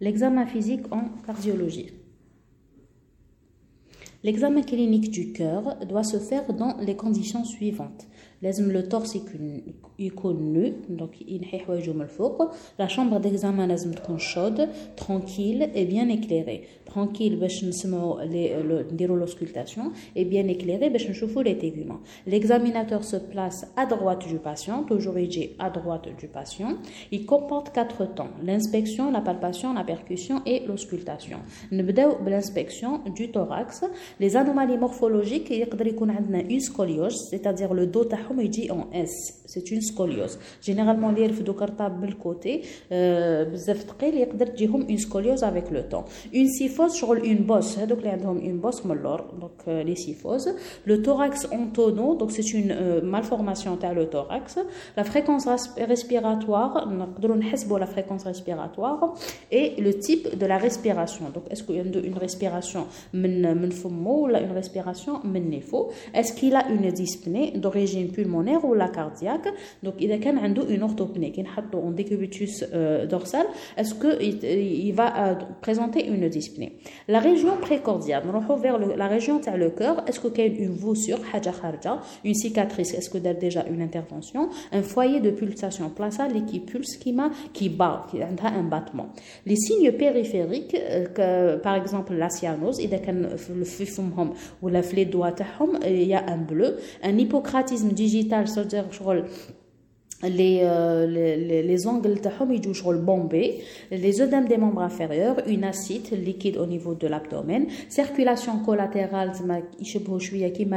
L'examen physique en cardiologie. L'examen clinique du cœur doit se faire dans les conditions suivantes. le torse يكون nu donc ينحي حوايجو من الفوق la chambre d'examen لازم تكون chaude tranquille et bien éclairée tranquille باش نسمعوا نديروا l'auscultation et bien éclairée باش نشوفوا les téguments l'examinateur se place à droite du patient toujours يجي à droite du patient il comporte quatre temps l'inspection la palpation la percussion et l'auscultation نبداو بالانسبكسيون du thorax les anomalies morphologiques يقدر يكون عندنا une scoliose c'est-à-dire le dos تاعهم يجي en S c'est une scoliose généralement اللي يرفدوا كرطاب بالكوتي بزاف ثقيل يقدر تجيهم une scoliose avec le temps une syphose شغل une bosse هذوك اللي عندهم une bosse من اللور donc les syphoses le thorax en tonneau donc c'est une malformation تاع le thorax la fréquence respiratoire نقدروا نحسبوا la fréquence respiratoire et le type de la respiration donc est-ce qu'il y a une respiration من من فمه ولا une respiration من نيفو est-ce qu'il a une dyspnée d'origine pulmonaire ou la cardiaque. Donc il a une orthopnée qui est en décubitus euh, dorsal. Est-ce que il va euh, présenter une dyspnée? La région précordiale nous vers la région de le cœur. Est-ce qu'il y a une voussure une cicatrice? Est-ce que y a déjà une intervention? Un foyer de pulsation plaçal qui pulse qui qui bat qui a un battement. Les signes périphériques euh, par exemple la cyanose il ou la il y a un bleu. Un hypocratisme digital c'est-à-dire les, euh, les, les ongles le bombés, les œdèmes des membres inférieurs, une acide liquide au niveau de l'abdomen, circulation collatérale,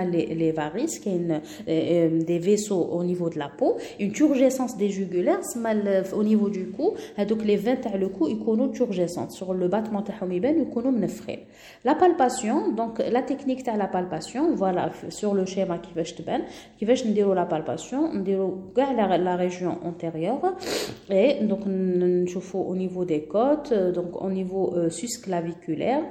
les, les varices, qui euh, euh, des vaisseaux au niveau de la peau, une turgescence des jugulaires, au niveau du cou, donc les veines le cou, ils connaissent turgescence. Sur le battement ils connaissent La palpation, donc la technique de la palpation, voilà, sur le schéma qui va qui va la palpation, la, la région antérieure. Et donc nous au niveau des côtes donc au niveau euh, susclaviculaire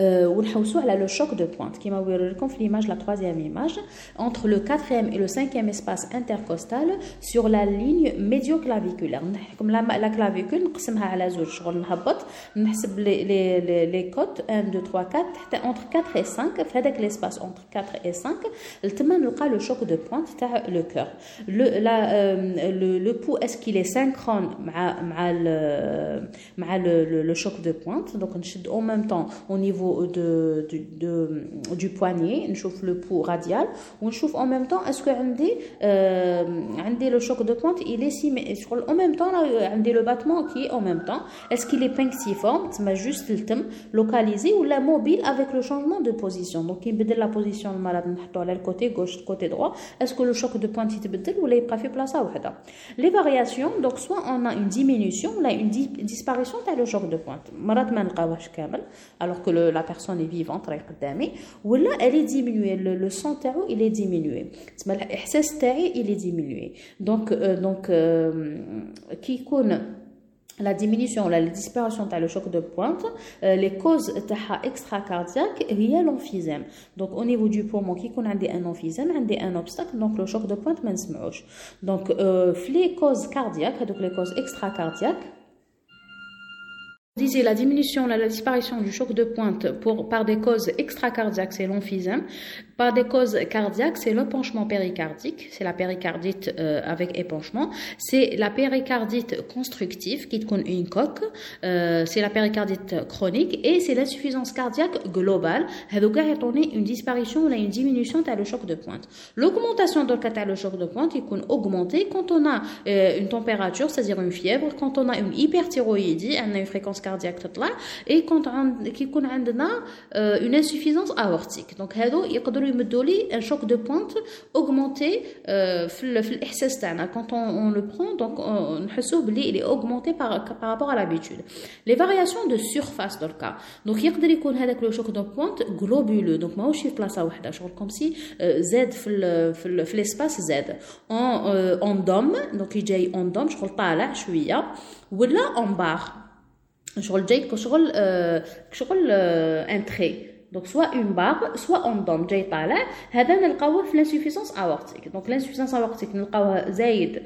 ونحوسوا على le choc de pointe كما وريكم في l'image la troisième image entre le quatrième et le cinquième espace intercostal sur la ligne médioclaviculaire comme la, la clavicule نقسمها على زوج شغل نهبط نحسب les, les, les côtes 1 2 3 4 حتى entre 4 et 5 في هذاك l'espace entre 4 et 5 لتما نلقى le choc de pointe تاع le cœur le la euh, le, le pouls est-ce qu'il est synchrone مع مع le, مع le, le, le choc de pointe donc نشد en même temps au niveau De, de, du poignet, chauffe le pouls radial, on chauffe en même temps, est-ce que euh, le choc de pointe, il est si, en même temps, là, le battement qui est en même temps, est-ce qu'il est pinxiforme, c'est juste le thème localisé ou la mobile avec le changement de position? Donc, il bedel la position le malade, le côté gauche, côté droit, est-ce que le choc de pointe il bedel ou il pas fait place à Les variations, donc soit on a une diminution, ou une disparition de le choc de pointe. alors que le, la personne est vivante ou là elle est diminuée. Le, le son il est diminué. Il est diminué. Donc euh, donc qui euh, connaît la diminution la disparition de le choc de pointe euh, les causes extracardiaques il y a l'emphysème. Donc au niveau du poumon qui connaît un emphysème un obstacle donc le choc de pointe donc les causes cardiaques donc les causes extracardiaques disait la diminution, la, disparition du choc de pointe par des causes extracardiaques, c'est l'emphysème. Par des causes cardiaques, c'est l'épanchement péricardique, c'est la péricardite euh, avec épanchement. C'est la péricardite constructive qui compte une coque, euh, c'est la péricardite chronique et c'est l'insuffisance cardiaque globale. donné une disparition ou une diminution de le choc de pointe. L'augmentation de le choc de pointe, il compte augmenter quand on a euh, une température, c'est-à-dire une fièvre, quand on a une hyperthyroïdie, on a une fréquence cardiaque et quand on a une insuffisance aortique. Donc, يمدوا لي un choc de pointe augmenté euh, quand on, on, le prend donc on il est augmenté par, par rapport à l'habitude les variations de surface dans le cas donc يقدر يكون هذاك le choc de pointe globuleux donc ماهوش في بلاصه واحده شغل comme si زاد في في, في l'espace زاد en en dôme donc يجي en dôme شغل طالع شويه ولا en barre شغل جاي كشغل شغل ان تري donc soit une barre soit on donne جاي طالع هذا نلقاوه في l'insuffisance aortique donc l'insuffisance aortique نلقاوه زايد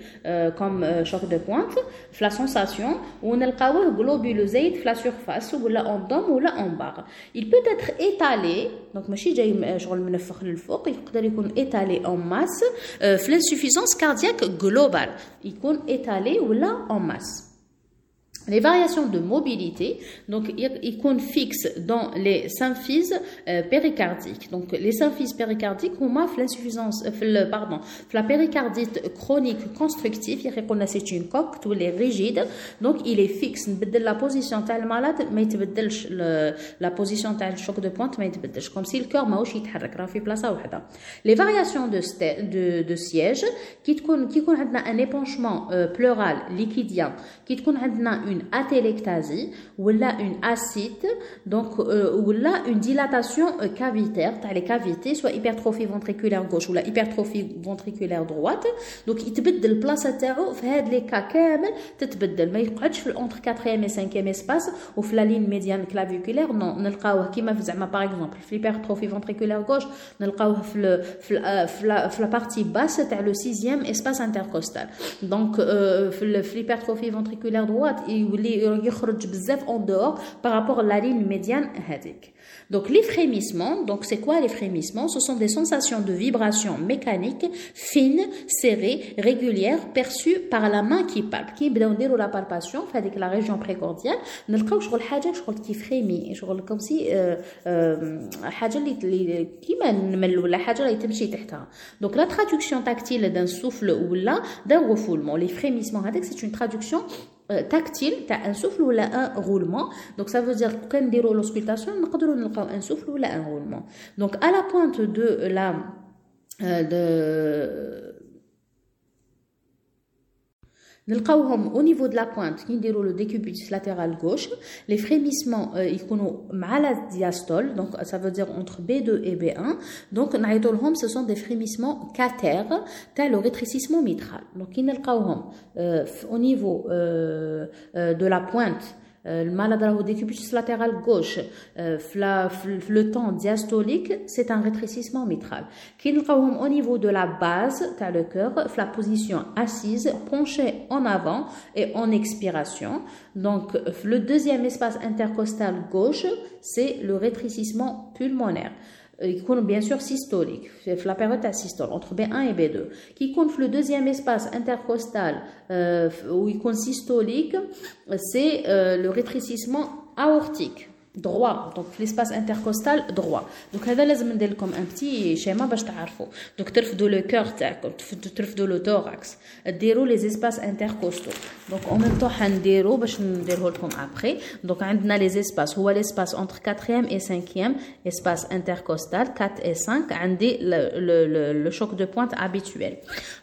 comme choc de pointe في la sensation ونلقاوه globuleux زايد في la surface ولا on donne ولا on barre il peut être étalé donc ماشي جاي شغل منفخ للفوق يقدر يكون étalé en masse في l'insuffisance cardiaque globale يكون étalé ولا en masse les variations de mobilité, donc, ils sont fixes dans les symphyses euh, péricardiques. Donc, les symphyses péricardiques, ont l'insuffisance, euh, pardon, la péricardite chronique constructive, c'est une coque, tout est rigide, donc il est fixe. La position de malade, mais la position de choc de pointe, mais comme si le cœur m'a aussi place Les variations de, de, de siège, qui ont un épanchement euh, pleural liquidien, qui ont une atelectasie ou là une acide donc euh, ou là une dilatation euh, cavitaire dans les cavités soit hypertrophie ventriculaire gauche ou la hypertrophie ventriculaire droite donc il تبدل البلاصه تاعو في هاد لي كا كامل تتبدل ما يقعدش في entre 4e et 5e espace وفي لا لين ميديان كلافيكولير نو نلقاوه كيما في زعما باغ اكزومبل في l'hypertrophie ventriculaire gauche نلقاوه في في في لا بارتي باس تاع لو 6e espace intercostal donc في l'hypertrophie ventriculaire droite يولي يخرج بزاف اون دور بارابور لا لين ميديان هذيك Donc les frémissements, donc c'est quoi les frémissements Ce sont des sensations de vibration mécanique fines, serrées, régulières, perçues par la main qui palpe. Qui نديروا la palpation في هذيك la région précordiale نلقاو شغل حاجه شغل كي فريمي شغل كوم سي حاجه اللي كيما نمل ولا حاجه اللي تمشي تحتها. Donc la traduction tactile d'un souffle ou là d'un refoulement. Les frémissements هذاك c'est une traduction euh, tactile as un souffle ou un roulement donc ça veut dire quand نديروا l'auscultation نقدروا نلقاو un souffle ou un roulement donc à la pointe de la euh, de au niveau de la pointe qui déroule le décubitus latéral gauche. Les frémissements euh, ils sont la diastole donc ça veut dire entre B2 et B1 donc ce sont des frémissements cathères tel le rétrécissement mitral. Donc euh, au niveau euh, de la pointe euh, le malade au décubitus latéral gauche, euh, le temps diastolique, c'est un rétrécissement mitral. Qui nous au niveau de la base, tu le cœur, la position assise, penchée en avant et en expiration. Donc, le deuxième espace intercostal gauche, c'est le rétrécissement pulmonaire qui compte bien sûr systolique, la période asystole entre B1 et B2, qui compte le deuxième espace intercostal euh, où il compte systolique, c'est euh, le rétrécissement aortique droit donc l'espace intercostal droit donc هذا لازم ندير لكم un petit schéma باش تعرفوا donc ترفدوا le cœur تاعكم ترفدوا le thorax ديروا les espaces intercostaux donc en même temps حنديروا باش نديره لكم après donc عندنا les espaces هو l'espace entre 4e et 5e espace intercostal 4 et 5 عندي le, le, le, le choc de pointe habituel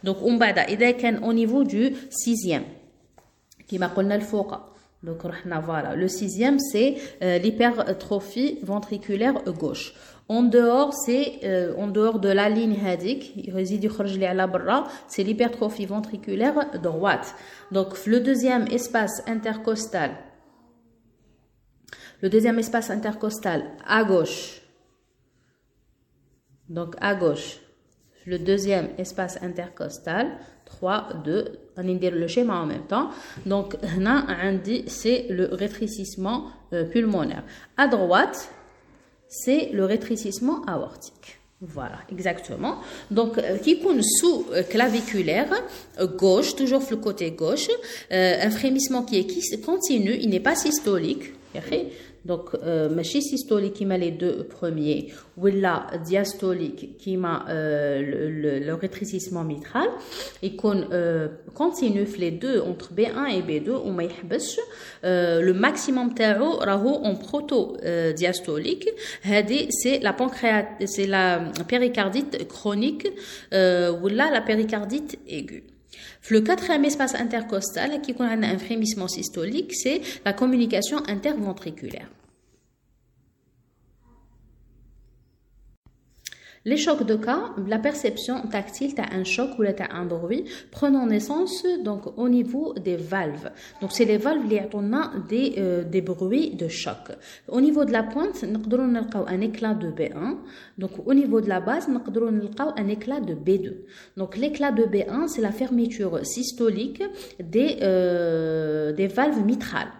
donc ومن بعد اذا كان au niveau du 6e كما قلنا الفوق donc, voilà. Le sixième, c'est euh, l'hypertrophie ventriculaire gauche. En dehors, c'est euh, en dehors de la ligne hadik, c'est l'hypertrophie ventriculaire droite. Donc, le deuxième espace intercostal, le deuxième espace intercostal à gauche, donc à gauche, le deuxième espace intercostal, 3, 2, on dire le schéma en même temps. Donc, c'est le rétrécissement euh, pulmonaire. À droite, c'est le rétrécissement aortique. Voilà, exactement. Donc, euh, qui compte sous euh, claviculaire gauche, toujours le côté gauche, un frémissement qui est continu, il n'est pas systolique. Donc, euh, machine systolique qui met les deux premiers, ou la diastolique qui met euh, le, le, rétrécissement mitral, et qu'on euh, continue les deux entre B1 et B2, ou euh, le maximum tarot raho en proto-diastolique, c'est la pancréat, c'est la péricardite chronique, ou là la péricardite aiguë. Le quatrième espace intercostal, qui a un frémissement systolique, c'est la communication interventriculaire. Les chocs de cas, la perception tactile as un choc ou un bruit prenant naissance donc au niveau des valves. Donc c'est les valves qui ont des euh, des bruits de choc. Au niveau de la pointe, nous un éclat de B1. Donc au niveau de la base, nous un éclat de B2. Donc l'éclat de B1, c'est la fermeture systolique des euh, des valves mitrales.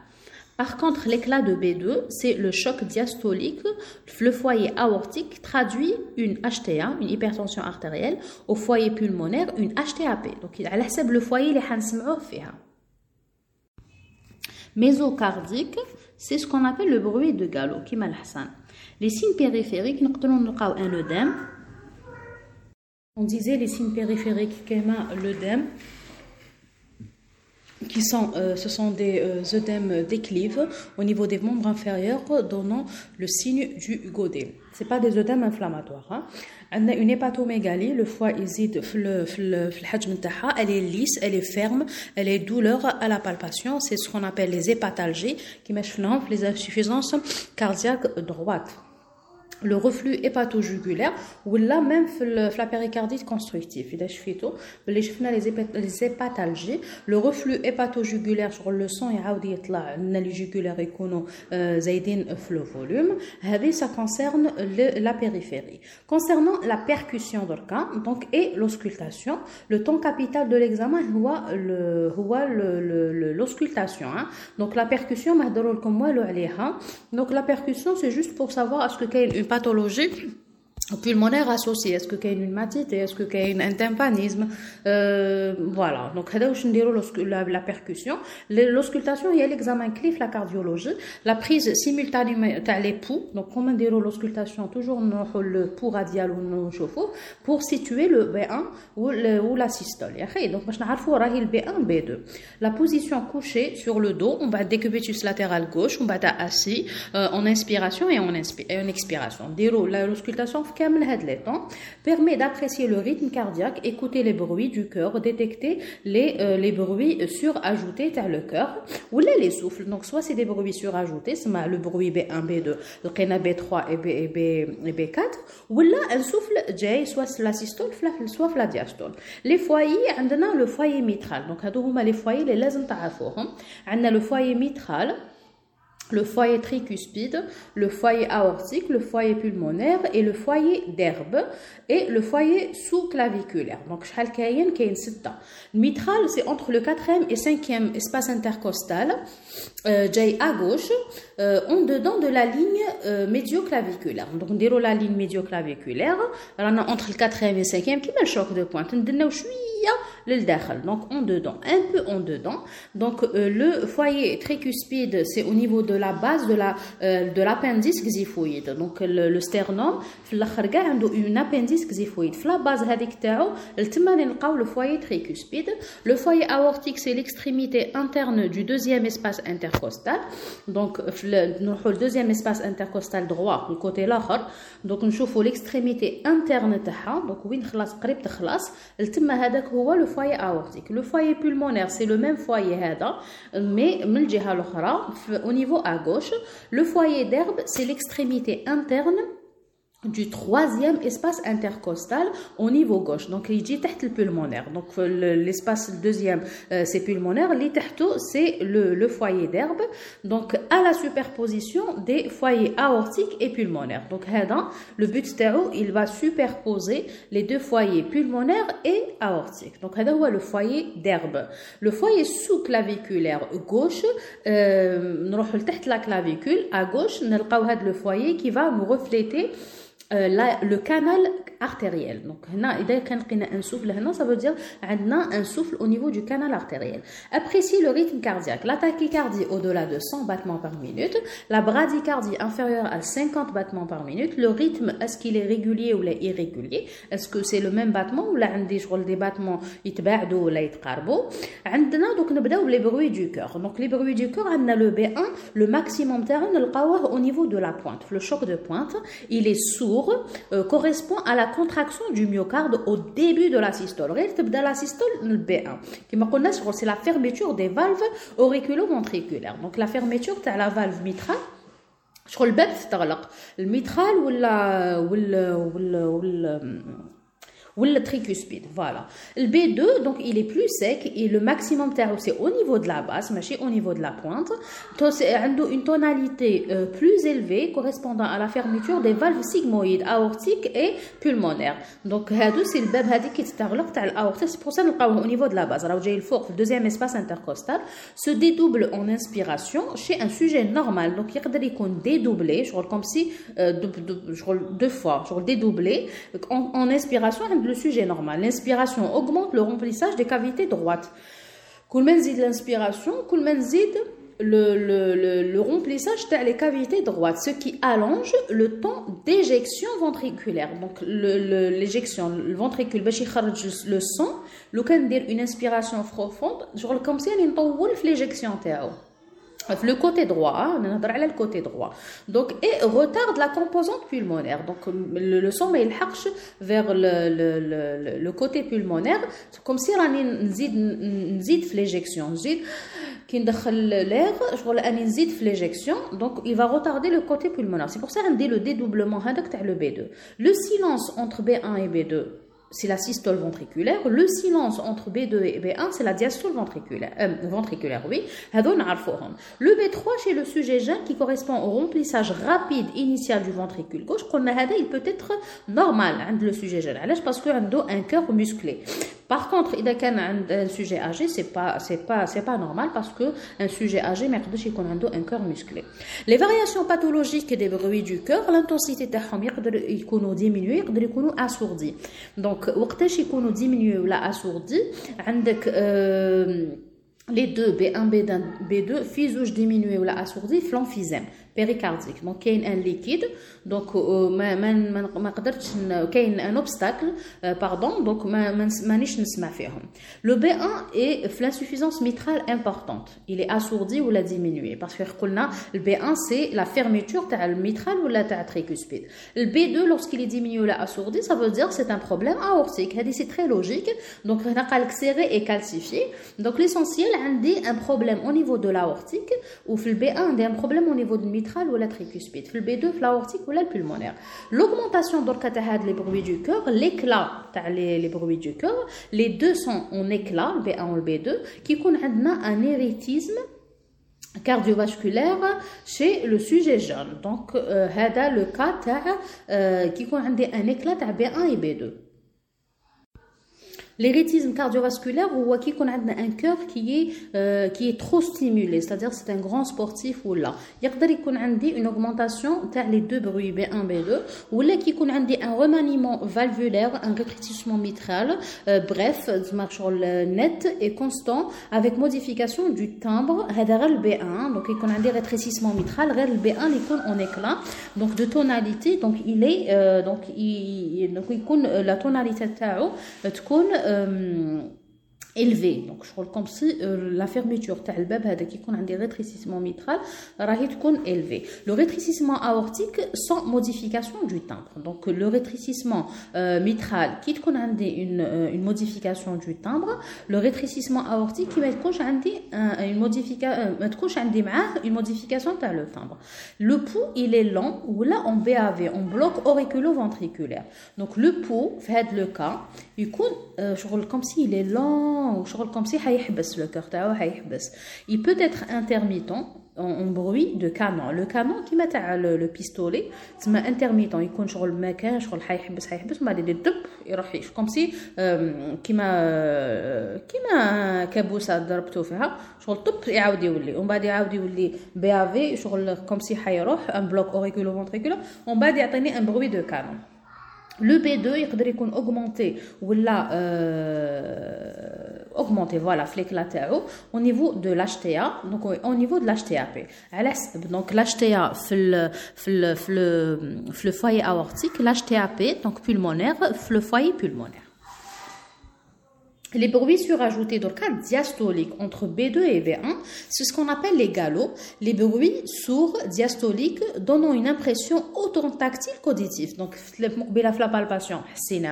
Par contre, l'éclat de B2, c'est le choc diastolique. Le foyer aortique traduit une HTA, une hypertension artérielle, au foyer pulmonaire, une HTAP. Donc, il a le foyer les Mésocardique, c'est ce qu'on appelle le bruit de galop, qui Les signes périphériques, nous un œdème. On disait les signes périphériques, l'œdème qui sont, euh, ce sont des euh, œdèmes déclives au niveau des membres inférieurs donnant le signe du godet. Ce pas des œdèmes inflammatoires. Hein. On a une hépatomégalie, le foie hésite, elle est lisse, elle est ferme, elle est douleur à la palpation. C'est ce qu'on appelle les hépatalgies qui mettent les insuffisances cardiaques droites le reflux hépatojugulaire ou là même la péricardite constructive les hépatalgies. Le reflux hépatojugulaire sur le sang les jugulaires euh, le volume ça concerne la périphérie. Concernant la percussion donc et l'auscultation le temps capital de l'examen le l'auscultation hein? donc la percussion donc la percussion c'est juste pour savoir est-ce que une pathologie pulmonaire associé. Est-ce qu'il y a une matite est-ce qu'il y a un tympanisme? Euh, voilà. Donc la, la percussion l'auscultation a l'examen cliff la cardiologie la prise simultanée de l'époux donc comment dire l'auscultation toujours le pouls radial ou chauffe pour situer le B1 ou, le, ou la systole. Donc je le B1 B2 la position couchée sur le dos on va décubitus latéral gauche on va assis euh, en inspiration et en, expiration. L'auscultation permet d'apprécier le rythme cardiaque, écouter les bruits du cœur, détecter les, euh, les bruits surajoutés vers le cœur ou les souffles. Donc, soit c'est des bruits surajoutés, c'est le bruit B1, B2, le B3 et, B, et, B, et B4, ou là, un souffle J, soit la systole, soit la diastole. Les foyers, on a le foyer mitral. Donc, les foyers, les lazim On a le foyer mitral le foyer tricuspide, le foyer aortique, le foyer pulmonaire et le foyer d'herbe et le foyer sous-claviculaire. Donc, Shalkayen Kayen Sitta. Le mitral, c'est entre le quatrième et cinquième espace intercostal, euh, à gauche, euh, en dedans de la ligne euh, médioclaviculaire. Donc, on déroule la ligne médioclaviculaire, on a entre le quatrième et cinquième, qui m'a choc de pointe, on donc en dedans un peu en dedans donc euh, le foyer tricuspide c'est au niveau de la base de la euh, de l'appendice xiphoïde donc le, le sternum في الاخر كاع عنده une appendice xiphoïde في la base هذيك تاعو تما نلقاو le foyer tricuspide le foyer aortique c'est l'extrémité interne du deuxième espace intercostal donc نروحوا le deuxième espace intercostal droit le côté الاخر donc نشوفوا l'extrémité interne تاعها donc وين خلاص قريب تخلص تما هذاك هو le foyer foyer aortique. Le foyer pulmonaire, c'est le même foyer, mais au niveau à gauche, le foyer d'herbe, c'est l'extrémité interne du troisième espace intercostal au niveau gauche. Donc, il dit le pulmonaire. Donc, l'espace deuxième, euh, c'est pulmonaire. L'itahto, c'est le, le, foyer d'herbe. Donc, à la superposition des foyers aortiques et pulmonaires. Donc, le but il va superposer les deux foyers pulmonaires et aortiques. Donc, c'est le foyer d'herbe. Le foyer sous-claviculaire gauche, euh, la clavicule, à gauche, on le foyer qui va nous refléter euh, le canal artériel. Donc, un souffle, ça veut dire un souffle au niveau du canal artériel. Appréciez le rythme cardiaque. La tachycardie au-delà de 100 battements par minute. La bradycardie inférieure à 50 battements par minute. Le rythme, est-ce qu'il est régulier ou irrégulier Est-ce que c'est le même battement ou là, des battements يتباعدوا ولا يتقاربوا عندنا donc نبداو les bruits du cœur donc les bruits du cœur on a le B1 le maximum terrain au niveau de la pointe le choc de pointe il est sourd euh, correspond à la contraction du myocarde au début de la systole. de la systole le B1 c'est la fermeture des valves auriculo-ventriculaires. Donc la fermeture de la valve mitrale شغل الباب تغلق الميترال ولا ولا ولا ولا tricuspide. Voilà. Le B2, donc il est plus sec et le maximum c'est au niveau de la base, mais au niveau de la pointe. Donc, c'est une tonalité euh, plus élevée correspondant à la fermeture des valves sigmoïdes, aortiques et pulmonaires. Donc, c'est le bab qui est C'est pour ça que au niveau de la base. Alors, j'ai le fort, le deuxième espace intercostal, se dédouble en inspiration chez un sujet normal. Donc, y a dédoublé, je comme si euh, deux, fois, je dédoublé en, en inspiration le sujet normal. L'inspiration augmente le remplissage des cavités droites. zid l'inspiration, zid le, le, le, le remplissage des cavités droites, ce qui allonge le temps d'éjection ventriculaire. Donc l'éjection, le, ventricule, le sang, une inspiration profonde, genre comme si on l'éjection le côté droit, hein, le côté droit. Donc, et retarde la composante pulmonaire. Donc, le, le son, il harche vers le, le, le, côté pulmonaire, comme si on zid l'éjection. Qui l'air, je vois l'éjection, donc il va retarder le côté pulmonaire. C'est pour ça qu'on dit le dédoublement, hein, le B2. Le silence entre B1 et B2 c'est la systole ventriculaire. Le silence entre B2 et B1, c'est la diastole ventriculaire. Euh, ventriculaire, oui. Le B3 chez le sujet jeune qui correspond au remplissage rapide initial du ventricule gauche, il peut être normal le sujet jeune. Parce qu'il a un cœur musclé. Par contre, il y a un sujet âgé, c'est pas c'est pas c'est pas normal parce que un sujet âgé mais a un cœur musclé. Les variations pathologiques des bruits du cœur, l'intensité تاعهم يقدر يكونوا diminués, يقدر يكونوا assourdis. Donc دونك وقتاش يكونوا ديمنيو ولا اسوردي عندك لي دو بي ان بي 2 بي 2 في زوج ديمينيو ولا اسوردي في لونفيزيم il y a un liquide donc ما ما ما قدرتش كاين un obstacle pardon donc ما مانيش نسمع فيهم le B1 est l'insuffisance mitrale importante il est assourdi ou la diminué parce que قلنا le B1 c'est la fermeture تاع الميترال ولا تاع tricuspide le B2 lorsqu'il est diminué ou la assourdi ça veut dire c'est un problème aortique c'est très logique donc هنا قالك serré et calcifié donc l'essentiel عندي un problème au niveau de l'aortique ou في le B1 عندي un problème au niveau du ou la tricuspide. Le B2, l'aortique ou la pulmonaire. L'augmentation d'orcatahad, les bruits du cœur, l'éclat, les, les bruits du cœur, les deux sont en éclat, le B1 ou le B2, qui connaît un érythisme cardiovasculaire chez le sujet jeune. Donc, euh, le cas euh, qui connaît un éclat à B1 et B2 L'érythisme cardiovasculaire ou qui qu'on a un cœur qui est euh, qui est trop stimulé, c'est-à-dire c'est un grand sportif ou là. يقدر يكون عندي une augmentation تاع les deux bruits B1 B2 ولا كي يكون عندي un remaniement valvulaire, un rétrécissement mitral, euh, bref, شغل net et constant avec modification du timbre هذا غير B1 donc يكون عندي rétrécissement mitral غير B1 اللي يكون en éclat donc de tonalité donc il est euh, donc il donc يكون la tonalité تاعو تكون euh, élevé donc je crois comme si euh, la fermeture تاع الباب هذا كي يكون عندي rétrécissement mitral راهي تكون élevé le rétrécissement aortique sans modification du timbre donc le rétrécissement euh, mitral qui تكون عندي une euh, une modification du timbre le rétrécissement aortique qui ما تكونش عندي une modification ما تكونش عندي معاه une modification تاع le timbre le pouls il est lent ou là en BAV en bloc auriculo-ventriculaire donc le pouls في هذا le cas يكون شغل comme si il est lent comme si le cœur تاعو حيحبس il peut être intermittent en bruit de canon le canon qui met le pistolet c'est intermittent يكون شغل ما كان شغل حيحبس حيحبس ومن بعد يدب يروح comme si كيما كيما كابوسه ضربتو فيها شغل طب يعاود يولي ومن بعد يعاود يولي بي شغل comme si حيروح un bloc auriculo ventriculaire ومن بعد يعطيني un bruit de canon le B2 يقدر يكون augmenté ولا augmenter voilà flic la au niveau de l'HTA donc au niveau de l'HTAP donc l'HTA le le foyer aortique l'HTAP donc pulmonaire le foyer pulmonaire. Les bruits surajoutés dans le cas diastolique entre B2 et B1, c'est ce qu'on appelle les galops, les bruits sourds diastoliques donnant une impression autant tactile qu'auditive. Donc, la palpation, c'est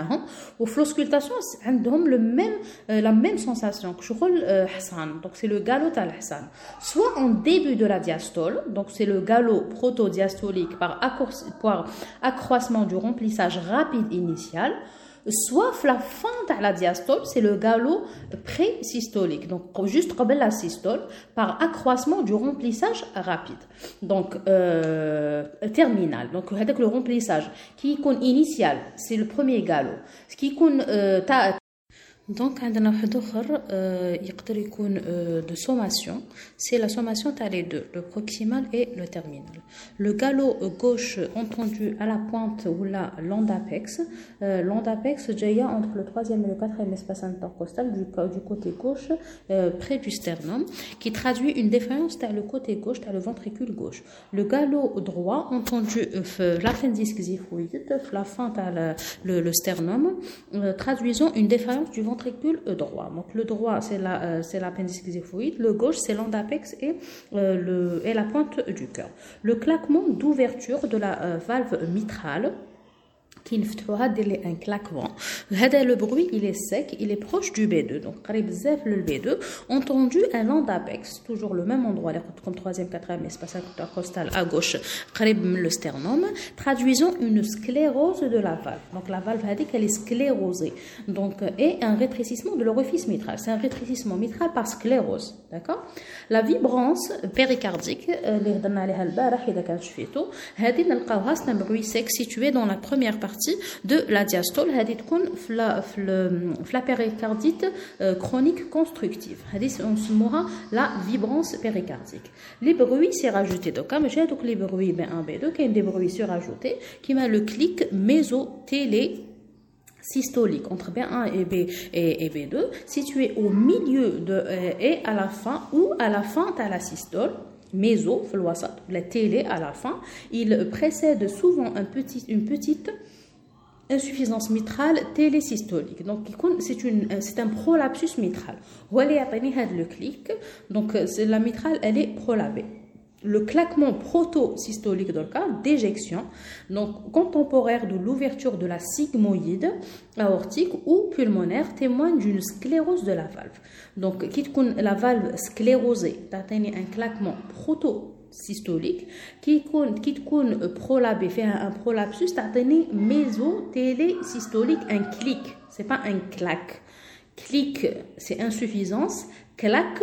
ou l'auscultation, le même, euh, la même sensation que euh, Hassan. Donc, c'est le galop al Hassan. Soit en début de la diastole, donc c'est le galop protodiastolique par accroissement du remplissage rapide initial, soit la fin de la diastole, c'est le galop pré-systolique, donc juste comme la systole, par accroissement du remplissage rapide. Donc, euh, terminal. Donc, avec le remplissage qui est initial, c'est le premier galop. Ce qui est donc, عندنا واحد اخر يقدر يكون de sommation c'est la sommation تاع les deux le proximal et le terminal le galop gauche entendu à la pointe ou la l'endapex l'endapex جايه entre le troisième et le quatrième espace intercostal du, du côté gauche près du sternum qui traduit une défaillance تاع le côté gauche تاع le ventricule gauche le galop droit entendu في l'appendice xiphoïde la fin تاع le, le sternum traduisant une défaillance du ventricule droit. Donc le droit, c'est la, euh, c'est l'appendice xiphoïde, le gauche, c'est l'endapex et, euh, et la pointe du cœur. Le claquement d'ouverture de la euh, valve mitrale qui un claquement. Le bruit, il est sec, il est proche du B2, donc le B2, entendu à l'onde apex, toujours le même endroit, comme troisième, quatrième espace costal à gauche, le sternum, traduisant une sclérose de la valve. Donc la valve a dit est sclérosée, donc et un rétrécissement de l'orifice mitral. C'est un rétrécissement mitral par sclérose, d'accord? La vibrance péricardique, euh, c'est un bruit sec situé dans la première partie de la diastole هذه تكون في la péricardite euh, chronique constructive هذه نسموها la vibrance péricardique les bruits c'est rajouté donc ماشي هذوك les bruits B1 B2 كاين des bruits surajoutés met le clic mésotélé systolique entre B1 et, B, et, B2 situé au milieu de, euh, et à la fin ou à la fin de la systole méso, la télé à la fin, il précède souvent un petit, une petite insuffisance mitrale télésystolique. Donc, c'est un prolapsus mitral. le clic. Donc, la mitrale, elle est prolabée. Le claquement proto-systolique dans le cas d'éjection, donc contemporaire de l'ouverture de la sigmoïde aortique ou pulmonaire, témoigne d'une sclérose de la valve. Donc, la valve sclérosée, un claquement proto systolique qui qui prolabé fait un prolapsus تعطيني mésotélésystolique un clic c'est pas un clac clic c'est insuffisance clac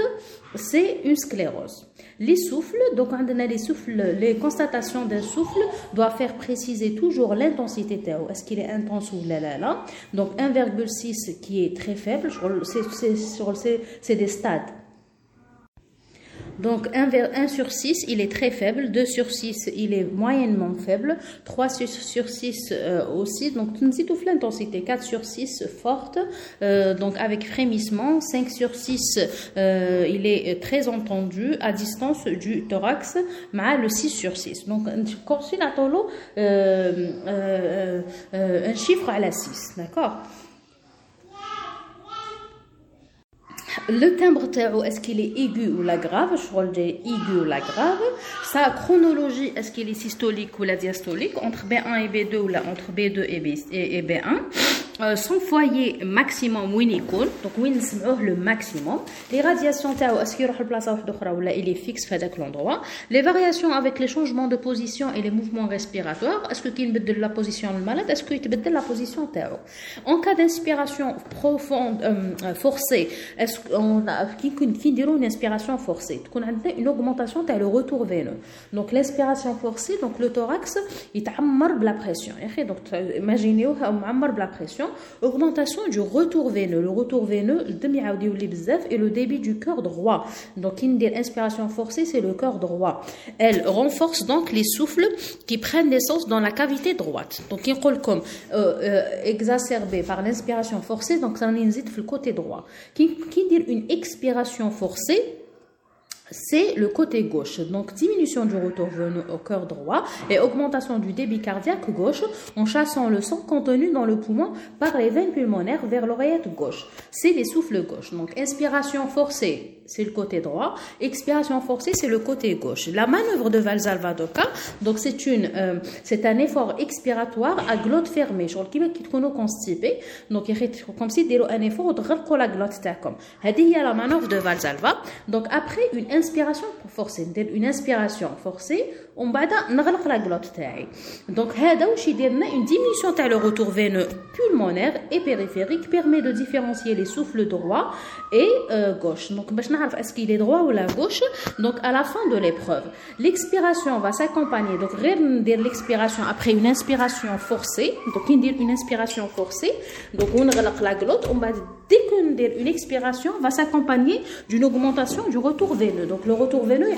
c'est une sclérose les souffles donc les souffles les constatations d'un souffle doivent faire préciser toujours l'intensité est-ce qu'il est intense ou là là là donc 1,6 qui est très faible c'est des stades donc 1, 1 sur 6, il est très faible. 2 sur 6, il est moyennement faible. 3 sur 6 euh, aussi. Donc tout l'intensité. 4 sur 6, forte. Euh, donc avec frémissement. 5 sur 6, euh, il est très entendu à distance du thorax. Mais le 6 sur 6. Donc quand euh, un chiffre à la 6. D'accord? Le timbre est-ce qu'il est aigu ou la grave? Je aigu ou la grave. Sa chronologie, est-ce qu'il est systolique ou la diastolique? Entre B1 et B2 ou entre B2 et B1 euh, son foyer maximum وين يكون دونك وين نسمعوه le maximum les radiations تاعو اسكو يروح لبلاصه واحده اخرى ولا il est fixe في هذاك l'endroit les variations avec les changements de position et les mouvements respiratoires اسكو كي نبدل la position malade اسكو يتبدل la position تاعو en cas d'inspiration profonde euh, forcée est-ce qu'on a كي كي نديرو une inspiration forcée تكون عندنا une augmentation تاع le retour veineux donc l'inspiration forcée donc le thorax يتعمر بلا pression يا اخي donc imaginez معمر بلا pression augmentation du retour veineux. Le retour veineux, et le débit du cœur droit. Donc, inspiration forcée, c'est le cœur droit. Elle renforce donc les souffles qui prennent naissance dans la cavité droite. Donc, il comme euh, euh, exacerbé par l'inspiration forcée, donc ça le côté droit. Qui dit une expiration forcée, c'est le côté gauche. Donc diminution du retour au cœur droit et augmentation du débit cardiaque gauche en chassant le sang contenu dans le poumon par les veines pulmonaires vers l'oreillette gauche. C'est les souffles gauche. Donc inspiration forcée, c'est le côté droit. Expiration forcée, c'est le côté gauche. La manœuvre de Valsalvadoka, donc c'est une, euh, c'est un effort expiratoire à glotte fermée. Je qui est constipé, donc comme si dès un effort de la glotte comme. Il y a la manœuvre de Valsalva. Donc après une inspiration forcée, une inspiration forcée. on va نغلق la glotte تاعي. Donc هذا واش يدير une diminution تاع le retour veineux pulmonaire et périphérique permet de différencier les souffles droit et euh, gauche. Donc est-ce qu'il est droit ou la gauche Donc à la fin de l'épreuve, l'expiration va s'accompagner donc l'expiration après une inspiration forcée. Donc une inspiration forcée. Donc on la glotte, on va dès qu'une expiration va s'accompagner d'une augmentation du retour veineux. Donc le retour veineux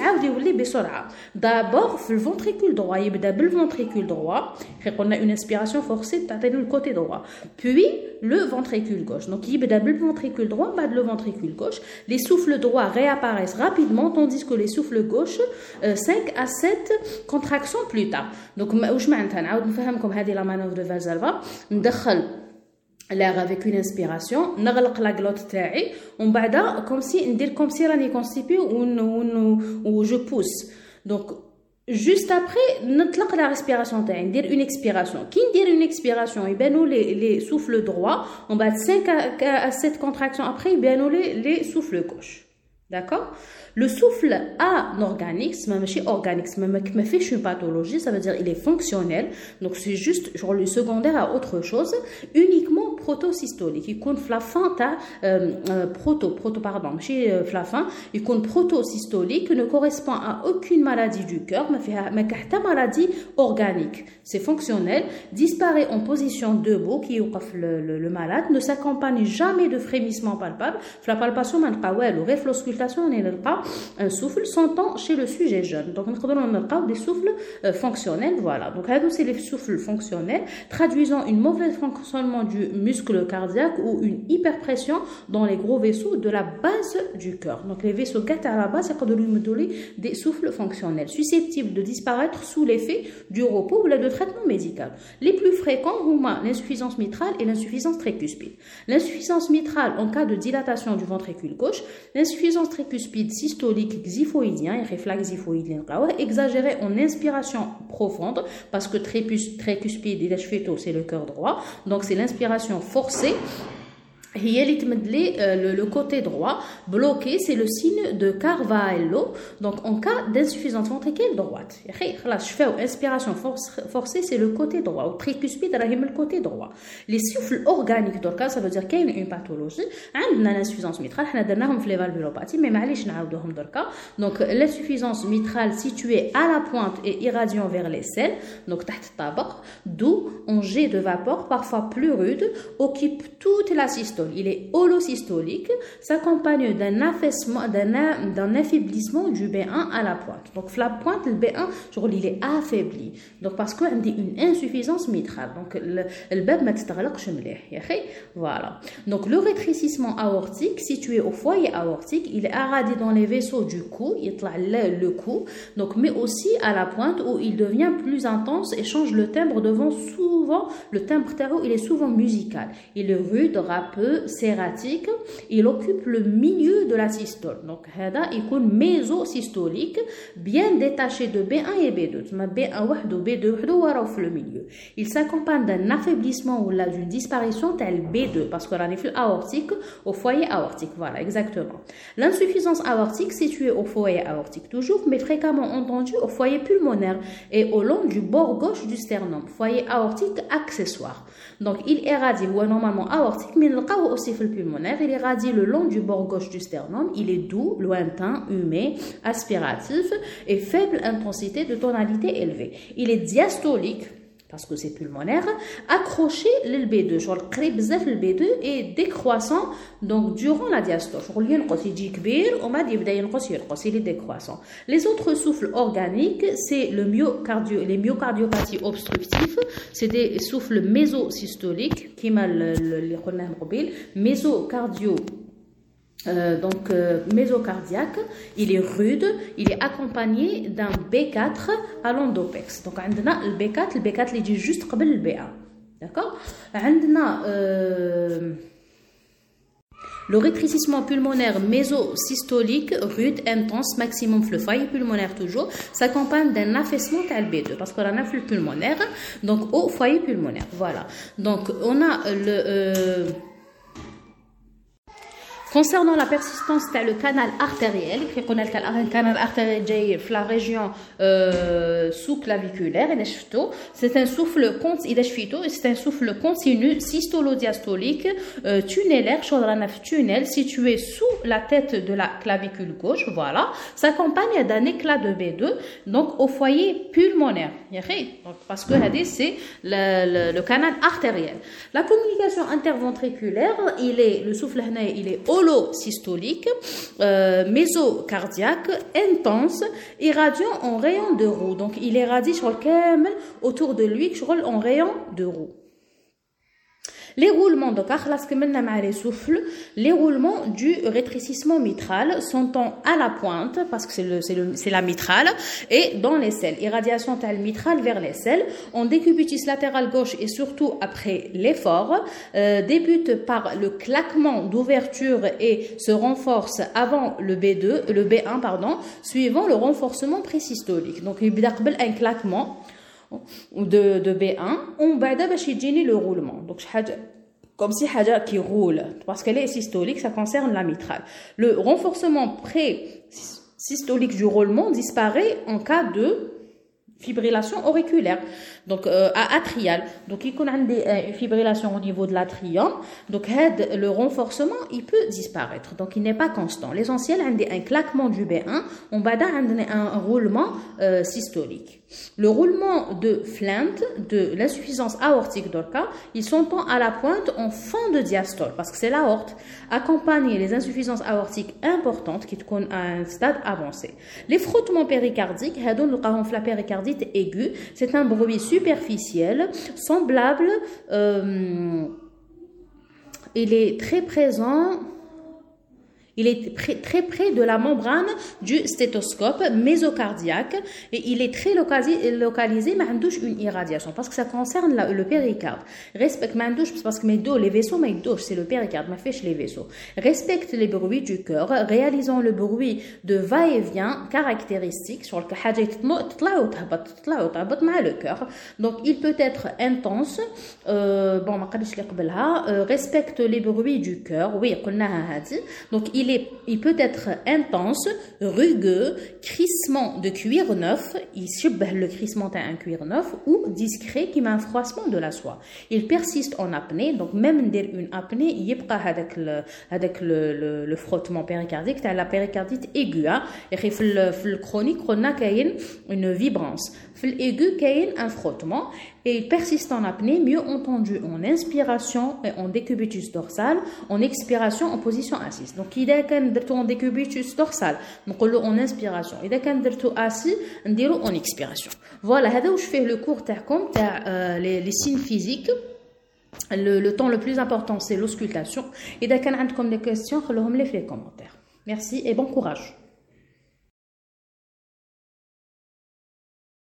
D'abord le ventricule droit, il le ventricule droit, on a une inspiration forcée, le côté droit. Puis le ventricule gauche. Donc il le ventricule droit, le ventricule gauche. Les souffles droits réapparaissent rapidement tandis que les souffles gauche 5 euh, à 7 contractions plus tard. Donc je vais comme la manœuvre de Valsalva l'air avec une inspiration نغلق la glotte تاعي ومن بعد comme si ندير comme si راني constipée ou je pousse donc juste après نطلق la respiration تاعي ندير une expiration كي ندير une expiration يبانوا les les souffles droits on بعد 5 à 7 contractions après يبانوا les les souffles gauche d'accord le souffle anorganique, c'est organique, c'est fait une pathologie, ça veut dire il est fonctionnel, donc c'est juste genre le secondaire à autre chose, uniquement protosystolique. Il compte flafin, euh, euh, proto, proto, pardon, chez euh, flafin, il compte protosystolique ne correspond à aucune maladie du cœur, mais fait maladie organique. C'est fonctionnel, disparaît en position debout, qui le, le, le malade, ne s'accompagne jamais de frémissement palpable. La palpation, le réfloscultation, on n'est pas un souffle s'entend chez le sujet jeune. Donc, nous avons des souffles euh, fonctionnels. Voilà. Donc, c'est les souffles fonctionnels traduisant une mauvaise fonctionnement du muscle cardiaque ou une hyperpression dans les gros vaisseaux de la base du cœur. Donc, les vaisseaux gâtés à la base, c'est des souffles fonctionnels susceptibles de disparaître sous l'effet du repos ou de traitement médical. Les plus fréquents sont l'insuffisance mitrale et l'insuffisance tricuspide. L'insuffisance mitrale en cas de dilatation du ventricule gauche, l'insuffisance tricuspide systolique xiphoïdien, réflexe xiphoïdien, exagéré en inspiration profonde, parce que tricuspide, c'est le cœur droit, donc c'est l'inspiration Forcé. forcée euh, le côté droit bloqué c'est le signe de Carvalho donc en cas d'insuffisance ventriculaire droite je fais inspiration forcée c'est le côté droit au tricuspide le côté droit les souffles organiques cas ça veut dire qu'il y a une pathologie عندنا l'insuffisance mitrale حنا درناهم في les valvulopathie mais معليش نعاودوهم دركا donc l'insuffisance mitrale située à la pointe et irradiant vers les selles donc تحت الطبق d'où un jet de vapeur parfois plus rude occupe toute la il est holosystolique, s'accompagne d'un affaissement, d'un affaiblissement du B1 à la pointe. Donc la pointe, le B1, il est affaibli. Donc parce qu'on dit une insuffisance mitrale. Donc le bab Voilà. Donc le rétrécissement aortique situé au foyer aortique, il est arradié dans les vaisseaux du cou, il le cou, donc mais aussi à la pointe où il devient plus intense et change le timbre devant souvent le timbre terreau, il est souvent musical. Il est rude, râpeux, serratique, il occupe le milieu de la systole. Donc, هذا يكون mésosystolique, bien détaché de B1 et B2. B1 ou B2 وحده في le milieu. Il s'accompagne d'un affaiblissement ou d'une disparition tel B2 parce que l'anifle aortique au foyer aortique. Voilà, exactement. L'insuffisance aortique située au foyer aortique toujours, mais fréquemment entendue au foyer pulmonaire et au long du bord gauche du sternum. Foyer aortique accessoire. Donc, il irradie ou normalement aortique, mais aussi le pulmonaire. Il est radié le long du bord gauche du sternum. Il est doux, lointain, humé, aspiratif et faible intensité de tonalité élevée. Il est diastolique parce que c'est pulmonaire, accroché le B2. Genre, le B2 est décroissant donc durant la diastole. Il est décroissant. Les autres souffles organiques, c'est le myocardio, les myocardiopathies obstructives, c'est des souffles mésosystoliques qui mal les mésocardio euh, donc mésocardiaque, il est rude, il est accompagné d'un B4 à l'endopex. Donc on a le B4, le B4 il dit juste comme le B1. D'accord? On a le rétrécissement pulmonaire mésosystolique rude, intense, maximum le foyer pulmonaire toujours, s'accompagne d'un affaissement B2 parce qu'on a un afflux pulmonaire, donc au foyer pulmonaire. Voilà. Donc on a le euh, Concernant la persistance le canal artériel, le canal artériel la région euh, sous-claviculaire, c'est un souffle c'est un souffle continu systolo-diastolique euh, tunnel situé sous la tête de la clavicule gauche, voilà, s'accompagne d'un éclat de B2, donc au foyer pulmonaire. Parce que c'est le, le, canal artériel. La communication interventriculaire, il est, le souffle il est systolique, euh, mésocardiaque, intense, irradiant en rayon de roue. Donc il irradie sur le autour de lui en rayon de roue. Les roulements, donc, les roulements du rétrécissement mitral sont à la pointe, parce que c'est la mitrale, et dans les selles. Irradiation telle mitrale vers les selles, en décubitus latéral gauche et surtout après l'effort, euh, débute par le claquement d'ouverture et se renforce avant le B2, le B1, pardon, suivant le renforcement présystolique. Donc, il y a un claquement de, de B1 on va باش يجيني le roulement donc comme si حاجه qui roule parce qu'elle est systolique ça concerne la mitrale le renforcement pré-systolique du roulement disparaît en cas de fibrillation auriculaire. Donc euh, atriale donc il y a une fibrillation au niveau de l'atrium. Donc le renforcement il peut disparaître. Donc il n'est pas constant. L'essentiel c'est un claquement du B1 on va un roulement euh, systolique. Le roulement de Flint de l'insuffisance aortique d'Orca ils sont à la pointe en fin de diastole parce que c'est l'aorte accompagner les insuffisances aortiques importantes qui sont à un stade avancé. Les frottements péricardiques la péricardite aiguë. C'est un bruit superficiel, semblable, euh, il est très présent il est très près de la membrane du stéthoscope mésocardiaque et il est très localisé, localisé mais une irradiation parce que ça concerne le péricarde. Respecte parce que les vaisseaux c'est le péricarde, mais fait les vaisseaux. Respecte les bruits du cœur, réalisant le bruit de va-et-vient caractéristique sur le le cœur. Donc il peut être intense, euh, bon, euh, respecte les bruits du cœur, oui, donc il il, peut être intense, rugueux, crissement de cuir neuf, il le crissement à un cuir neuf, ou discret qui met un froissement de la soie. Il persiste en apnée, donc même une apnée, il y a avec le, avec le, le, frottement péricardique, la péricardite aiguë, hein. et le chronique, on a une vibrance. L'aigu, il un frottement et il persiste en apnée, mieux entendu en inspiration et en décubitus dorsal, en expiration en position assise. Donc, il y a en décubitus dorsal, donc en inspiration. Il y a assis, en expiration. Voilà, c'est où je fais le cours comme euh, les, les signes physiques. Le, le, temps le plus important, c'est l'auscultation. Et y a des questions, les commentaires. Merci et bon courage.